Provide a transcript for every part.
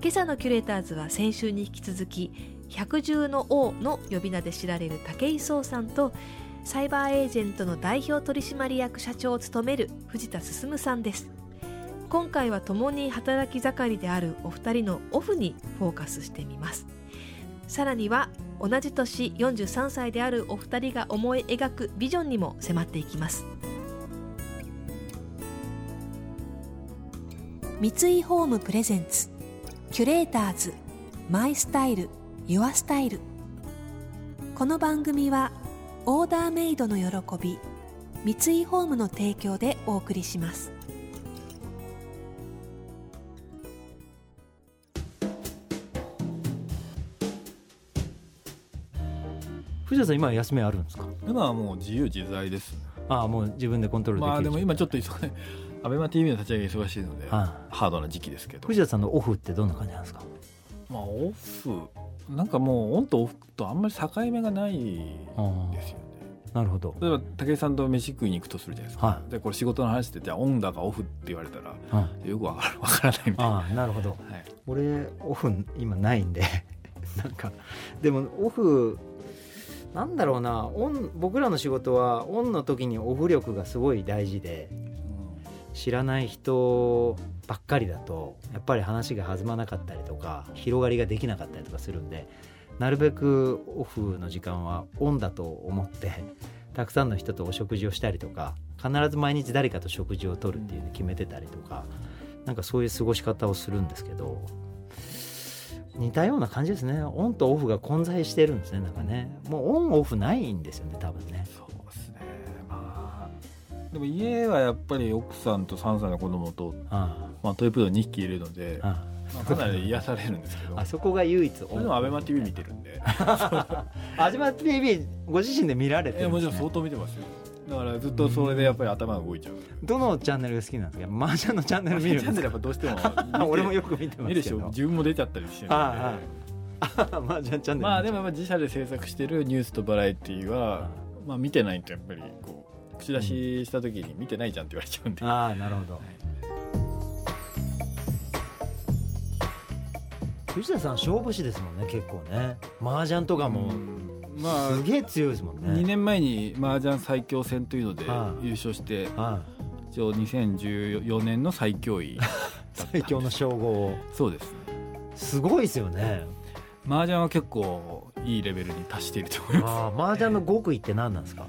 今朝のキュレーターズは先週に引き続き百獣の王の呼び名で知られる武井壮さんとサイバーエージェントの代表取締役社長を務める藤田進さんです。今回は共に働き盛りであるお二人のオフにフォーカスしてみます。さらには同じ年43歳であるお二人が思い描くビジョンにも迫っていきます。三井ホームプレゼンツキュレーターズマイスタイルユアスタイル。この番組はオーダーメイドの喜び三井ホームの提供でお送りします。藤田さん今休みあるんですか？今はもう自由自在です、ね、ああもう自分でコントロールできるまあでも今ちょっと忙しいアベマ t v の立ち上げ忙しいので、はハードな時期ですけど。藤田さんのオフってどんな感じなんですか？まあオフなんかもうオンとオフとあんまり境目がないあですよね。あなるほど。例えば武井さんと飯食いに行くとするじゃないですか、はでこれ仕事の話ってじゃあオンだかオフって言われたらあよくわからわからないみたいな、ああなるほど。はい、俺オフ今ないんで。なんかでもオフなんだろうな。オン僕らの仕事はオンの時にオフ力がすごい大事で知らない人ばっかりだとやっぱり話が弾まなかったりとか広がりができなかったりとかするんでなるべくオフの時間はオンだと思って たくさんの人とお食事をしたりとか必ず毎日誰かと食事をとるっていうのを決めてたりとかなんかそういう過ごし方をするんですけど似たような感じですね。オンとオフが混在してるんですねなんかね。もうオンオフないんですよね多分ね。でも家はやっぱり奥さんと3歳の子供と、あまあ、トイプードル2匹いるので、まあ、かなり癒されるんですけど。あそこが唯一それでもアベマ t v 見てるんで。アジマ TV ご自身で見られていやるんです、ね、もちろん相当見てますよ。だからずっとそれでやっぱり頭が動いちゃう。どのチャンネルが好きなんですか？麻雀のチャンネル見るんチャンネですか？ルやっぱどうしても 俺もよく見てます見るでしょ？けど自分も出ちゃったりしてるんで。あああ 麻雀チャンネルまあでも自社で制作してるニュースとバラエティーは、まあ見てないとやっぱりこう口出しした時に見てないじゃんって言われちゃうんで、ああなるほど。藤田さん勝負師ですもんね結構ね。麻雀とかもまあすげえ強いですもん2ね年前に麻雀最強戦というのではい。優勝しては一応2014年の最強位い 最強の称号を。そうですすごいですよね。麻雀は結構いいレベルに達していると思います。ああ麻雀の極意って何なんですか？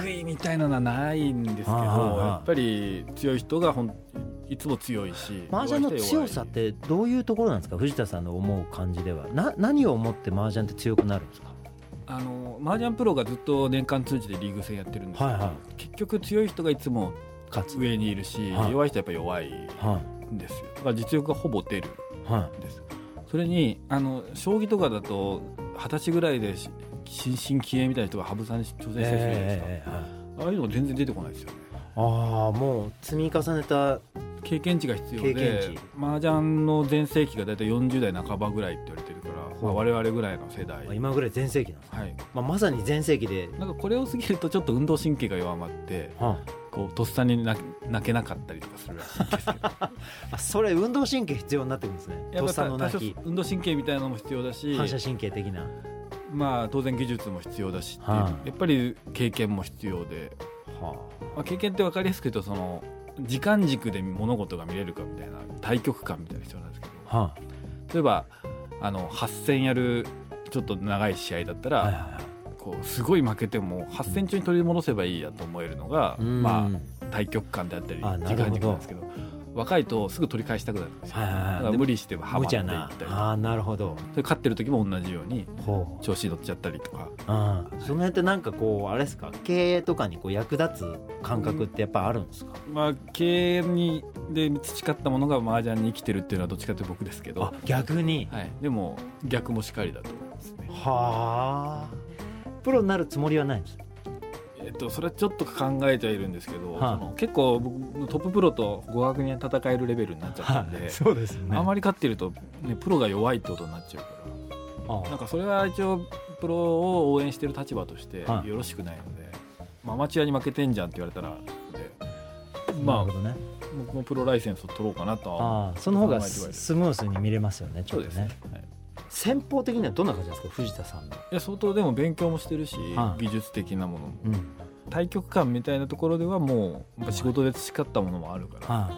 極意みたいなのはないんですけどやっぱり強い人がほんいつも強いし麻雀の強さってどういうところなんですか？藤田さんの思う感じでは。な何を思って麻雀って強くなるんですか？あの麻雀プロがずっと年間通じてリーグ戦やってるんですけど、はいはい。結局強い人がいつも上にいるし、はい。弱い人はやっぱ弱いはんですよ。だから実力がほぼ出るいはんです。それにあの将棋とかだと二十歳ぐらいでし新進気鋭みたいな人が羽生さんに挑戦したりするじゃないですか、ええはい。ああいうのが全然出てこないですよね。ああもう積み重ねた経験値が必要経で験値。麻雀の全盛期が大体40代半ばぐらいって言われてるから、まあ、我々ぐらいの世代、今ぐらい全盛期なんです、はい、まあ、まさに全盛期で、なんかこれを過ぎるとちょっと運動神経が弱まってはこうとっさに泣泣けなかったりとかするらしいんですけど。あ、あそれ運動神経必要になってくるんですね。とっさの泣き。運動神経みたいなのも必要だし反射神経的なまあ当然技術も必要だしはあやっぱり経験も必要で、はまあ、経験って分かりやすく言うとその時間軸で物事が見れるかみたいな対局感みたいな必要なんですけど。あ、は例えばあの8戦やるちょっと長い試合だったら、あ、はいはいはい。こうすごい負けても8戦中に取り戻せばいいやと思えるのが、うん。まあ対局感であったり時間軸なんですけど若いとすぐ取り返したくなるんですよ、はいはいはい。だから無理してハマっていったりとか。ああなるほど。それ勝ってる時も同じように調子に乗っちゃったりとか。ああその辺ってなんかこうあれですか？経営とかにこう役立つ感覚ってやっぱあるんですか、まあ経営にで培ったものが麻雀に生きてるっていうのはどっちかというと僕ですけど。あ、逆に？はい、でも逆もしかりだと思いますね、はあ。プロになるつもりはないんですえっと、それはちょっと考えてはいるんですけど、はい。その結構僕トッププロと互角に戦えるレベルになっちゃったんで、そうですよあまり勝ってると、ね、プロが弱いってことになっちゃうからなんかそれは一応プロを応援してる立場としてはい。よろしくないので、まあ、アマチュアに負けてんじゃんって言われたらでまあなるほどね。僕もプロライセンスを取ろうかなとはああその方がスムースに見れますよねちょっとね。そうですね、はい、戦法的にはどんな感じですか藤田さんの、いや相当でも勉強もしてるし、はい。技術的なものも。うん。対局観みたいなところではもうやっぱ仕事で培ったものもあるから、は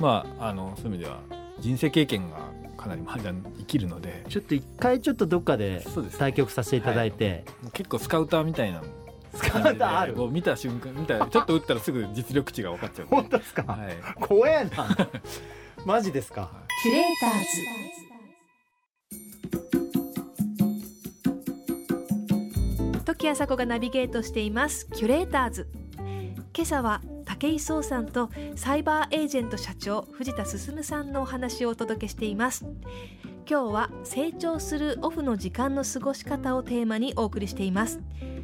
まああのそういう意味では人生経験がかなり麻雀生きるので。い、ちょっと一回ちょっとどっかで対局させていただいて、結構スカウターみたいな。スカウターある？見た瞬間見たちょっと打ったらすぐ実力値が分かっちゃう。本当ですか、はい。怖えな。マジですか？キュレーターズ時あさこがナビゲートしています。キュレーターズ。今朝は武井壮さんとサイバーエージェント社長藤田進さんのお話をお届けしています。今日は成長するオフの時間の過ごし方をテーマにお送りしています。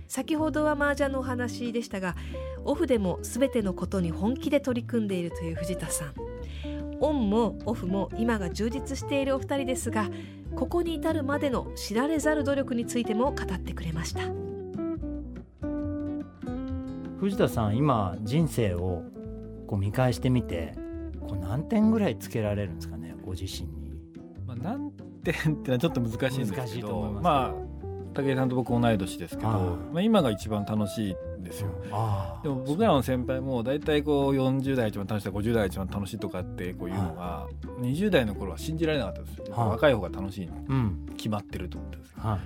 先ほどは麻雀のお話でしたがオフでも全てのことに本気で取り組んでいるという藤田さん。オンもオフも今が充実しているお二人ですがここに至るまでの知られざる努力についても語ってくれました。藤田さん今人生をこう見返してみてこう何点ぐらいつけられるんですかねご自身に。まあ、何点ってのはちょっと難しいんですけどますまあ武井さんと僕同い年ですけど、はい。まあ、今が一番楽しいんですよ。あでも僕らの先輩も大体こう40代が一番楽しいとか50代が一番楽しいとかってこういうのが20代の頃は信じられなかったですよ、はい。若い方が楽しいにうん。決まってると思ったんですよ。は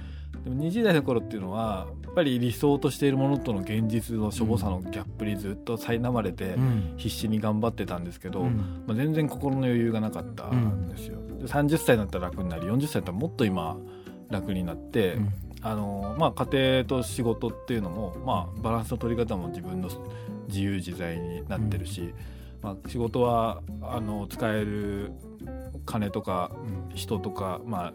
でも20代の頃っていうのはぱり理想としているものとの現実のしょぼさのギャップにずっと苛まれて必死に頑張ってたんですけど、うん。まあ、全然心の余裕がなかった。ん。ですよ、で30歳になったら楽になり40歳になったらもっと今楽になって、うん。あのまあ、家庭と仕事っていうのも、まあ、バランスの取り方も自分の自由自在になってるし、まあ、仕事はあの使える金とか人とか、まあ、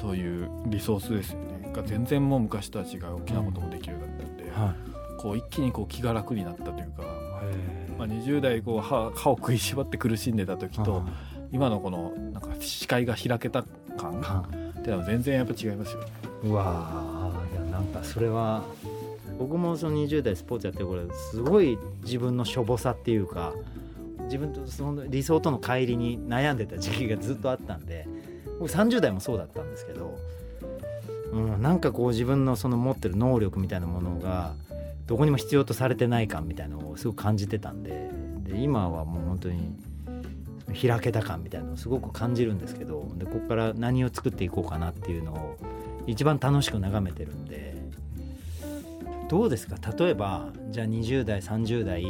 そういうリソースですよねが全然もう昔とは違う大きなこともできるようになったんで、はこう一気にこう気が楽になったというか、いまあ、20代こう歯歯を食いしばって苦しんでた時と、今のこのなんか視界が開けた感はっていうのは全然やっぱ違いますよね。うわーいやなんかそれは僕もその20代スポーツやってる頃すごい自分のしょぼさっていうか自分とその理想との乖離に悩んでた時期がずっとあったんで僕30代もそうだったんですけど、うん、なんかこう自分のその持ってる能力みたいなものがどこにも必要とされてない感みたいなのをすごく感じてたんでで今はもう本当に開けた感みたいなのをすごく感じるんですけどでここから何を作っていこうかなっていうのを一番楽しく眺めてるんでどうですか？例えばじゃあ20代30代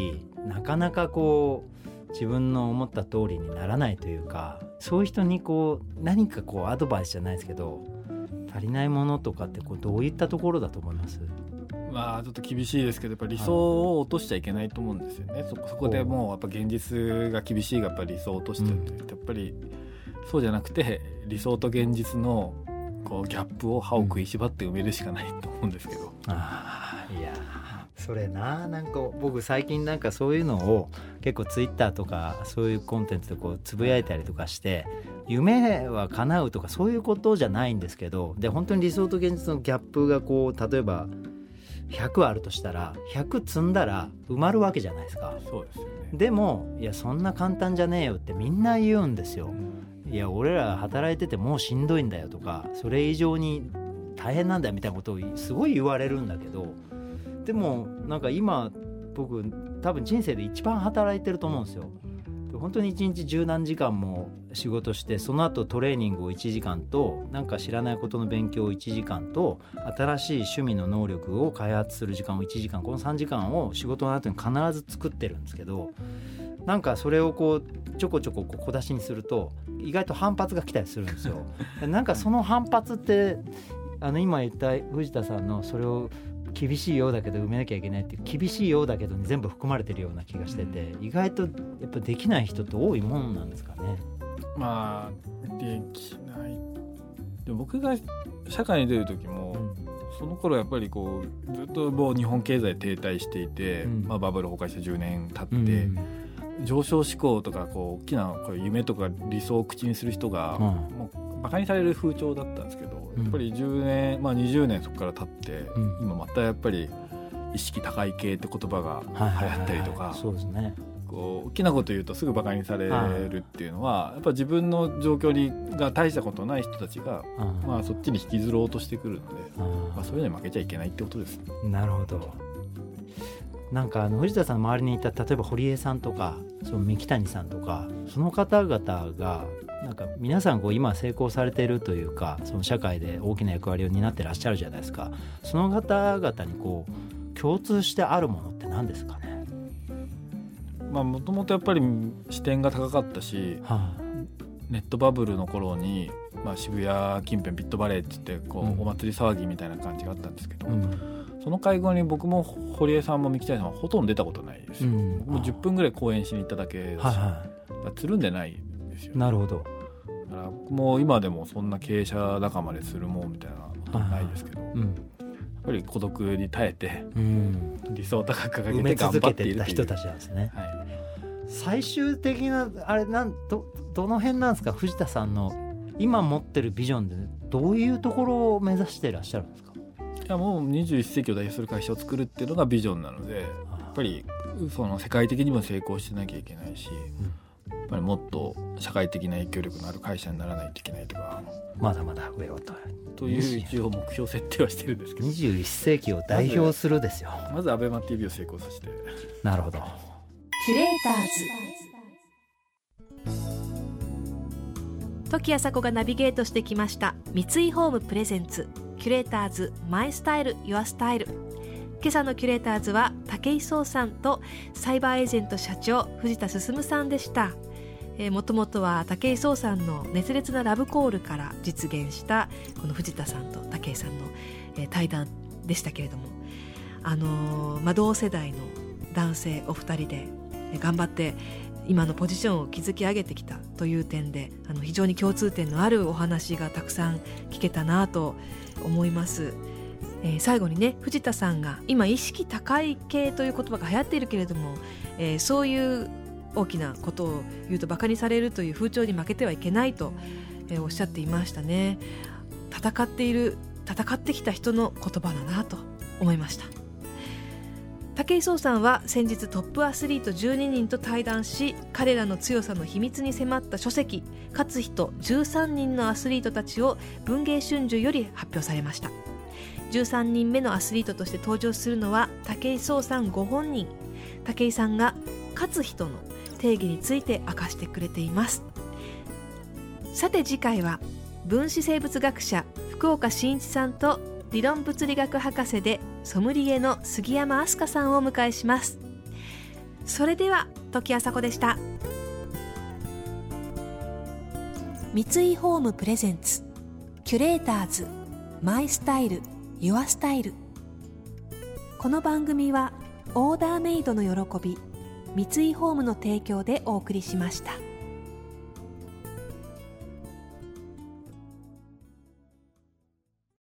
なかなかこう自分の思った通りにならないというかそういう人にこう何かこうアドバイスじゃないですけど足りないものとかってこうどういったところだと思います？まあちょっと厳しいですけどやっぱ理想を落としちゃいけないと思うんですよね、そそこでもうやっぱ現実が厳しいがやっぱり理想を落としてるって、やっぱりそうじゃなくて理想と現実のこうギャップを歯を食いしばって埋めるしかないと思うんですけど、ああいやそれななんか僕最近なんかそういうのを結構ツイッターとかそういうコンテンツでこうつぶやいたりとかして夢は叶うとかそういうことじゃないんですけどで本当に理想と現実のギャップがこう例えば100あるとしたら100積んだら埋まるわけじゃないですか。そうですよね。でもいやそんな簡単じゃねえよってみんな言うんですよ。いや俺ら働いててもうしんどいんだよとかそれ以上に大変なんだよみたいなことをすごい言われるんだけどでもなんか今僕多分人生で一番働いてると思うんですよ。本当に一日十何時間も仕事してその後トレーニングを1時間となんか知らないことの勉強を1時間と新しい趣味の能力を開発する時間を1時間この3時間を仕事の後に必ず作ってるんですけどなんかそれをこうちょこちょこ小出しにすると意外と反発が来たりするんですよ。なんかその反発ってあの今言った藤田さんのそれを厳しいようだけど埋めなきゃいけないっていう厳しいようだけどに全部含まれてるような気がしてて、意外とやっぱできない人って多いもんなんですかね。まあできない。でも僕が社会に出る時も、その頃やっぱりこうずっともう日本経済停滞していて、うん。まあ、バブル崩壊して10年経って、うん上昇志向とかこう大きなこう夢とか理想を口にする人が、うんもうバカにされる風潮だったんですけど、うんやっぱり10年、まあ、20年そこから経って、うん今またやっぱり意識高い系って言葉が流行ったりとかそうですね。こう大きなこと言うとすぐバカにされるっていうのは、やっぱ自分の状況にが大したことない人たちが、うんまあ、そっちに引きずろうとしてくるので、うんまあ、そういうのに負けちゃいけないってことです。なるほど。なんかあの藤田さんの周りにいた例えば堀江さんとかその三木谷さんとかその方々がなんか皆さんこう今成功されているというかその社会で大きな役割を担ってらっしゃるじゃないですか。その方々にこう共通してあるものって何ですかね、まあもともとやっぱり視点が高かったしはネットバブルの頃に、まあ、渋谷近辺ビットバレーって言ってこう、うん。お祭り騒ぎみたいな感じがあったんですけど、あうん。その会合に僕も堀江さんも三木谷さんはほとんど出たことないですよ、うん。僕も10分ぐらい講演しに行っただけですし、はいはだからつるんでないんですよいなるほど、だからもう今でもそんな経営者仲間でするもんみたいなことはないですけど、やっうんぱり孤独に耐えてうん、理想を高く掲げて頑続けてい張っている人たちなんですね。はい、最終的なあれなんどどの辺なんですか藤田さんの今持ってるビジョンでどういうところを目指していらっしゃるんですか？いやもう21世紀を代表する会社を作るっていうのがビジョンなのでやっぱりその世界的にも成功してなきゃいけないし、やっぱりもっと社会的な影響力のある会社にならないといけないとか。まだまだ上をと。という一応目標設定はしてるんですけど。21世紀を代表するですよ。まずアベマ t v を成功させて。なるほど。キュレーターズ。時谷紗子がナビゲートしてきました三井ホームプレゼンツ。キュレーターズマイスタイルユアスタイル。今朝のキュレーターズは武井壮さんとサイバーエージェント社長藤田進さんでしたもともとは武井壮さんの熱烈なラブコールから実現したこの藤田さんと武井さんの、え対談でしたけれどもあのーまあ、同世代の男性お二人で頑張って今のポジションを築き上げてきたという点であの非常に共通点のあるお話がたくさん聞けたなと思います。えー最後にね藤田さんが今意識高い系という言葉が流行っているけれども、えーそういう大きなことを言うとバカにされるという風潮に負けてはいけないと、えーおっしゃっていましたね。戦っている戦ってきた人の言葉だなと思いました。武井壮さんは先日トップアスリート12人と対談し彼らの強さの秘密に迫った書籍「勝つ人13人のアスリートたち」を文藝春秋より発表されました。13人目のアスリートとして登場するのは武井壮さんご本人。武井さんが勝つ人の定義について明かしてくれています。さて次回は分子生物学者福岡伸一さんと理論物理学博士でソムリエの杉山飛鳥さんをお迎えします。それでは時あさこでした。三井ホームプレゼンツキュレーターズマイスタイルユアスタイル。この番組はオーダーメイドの喜び三井ホームの提供でお送りしました。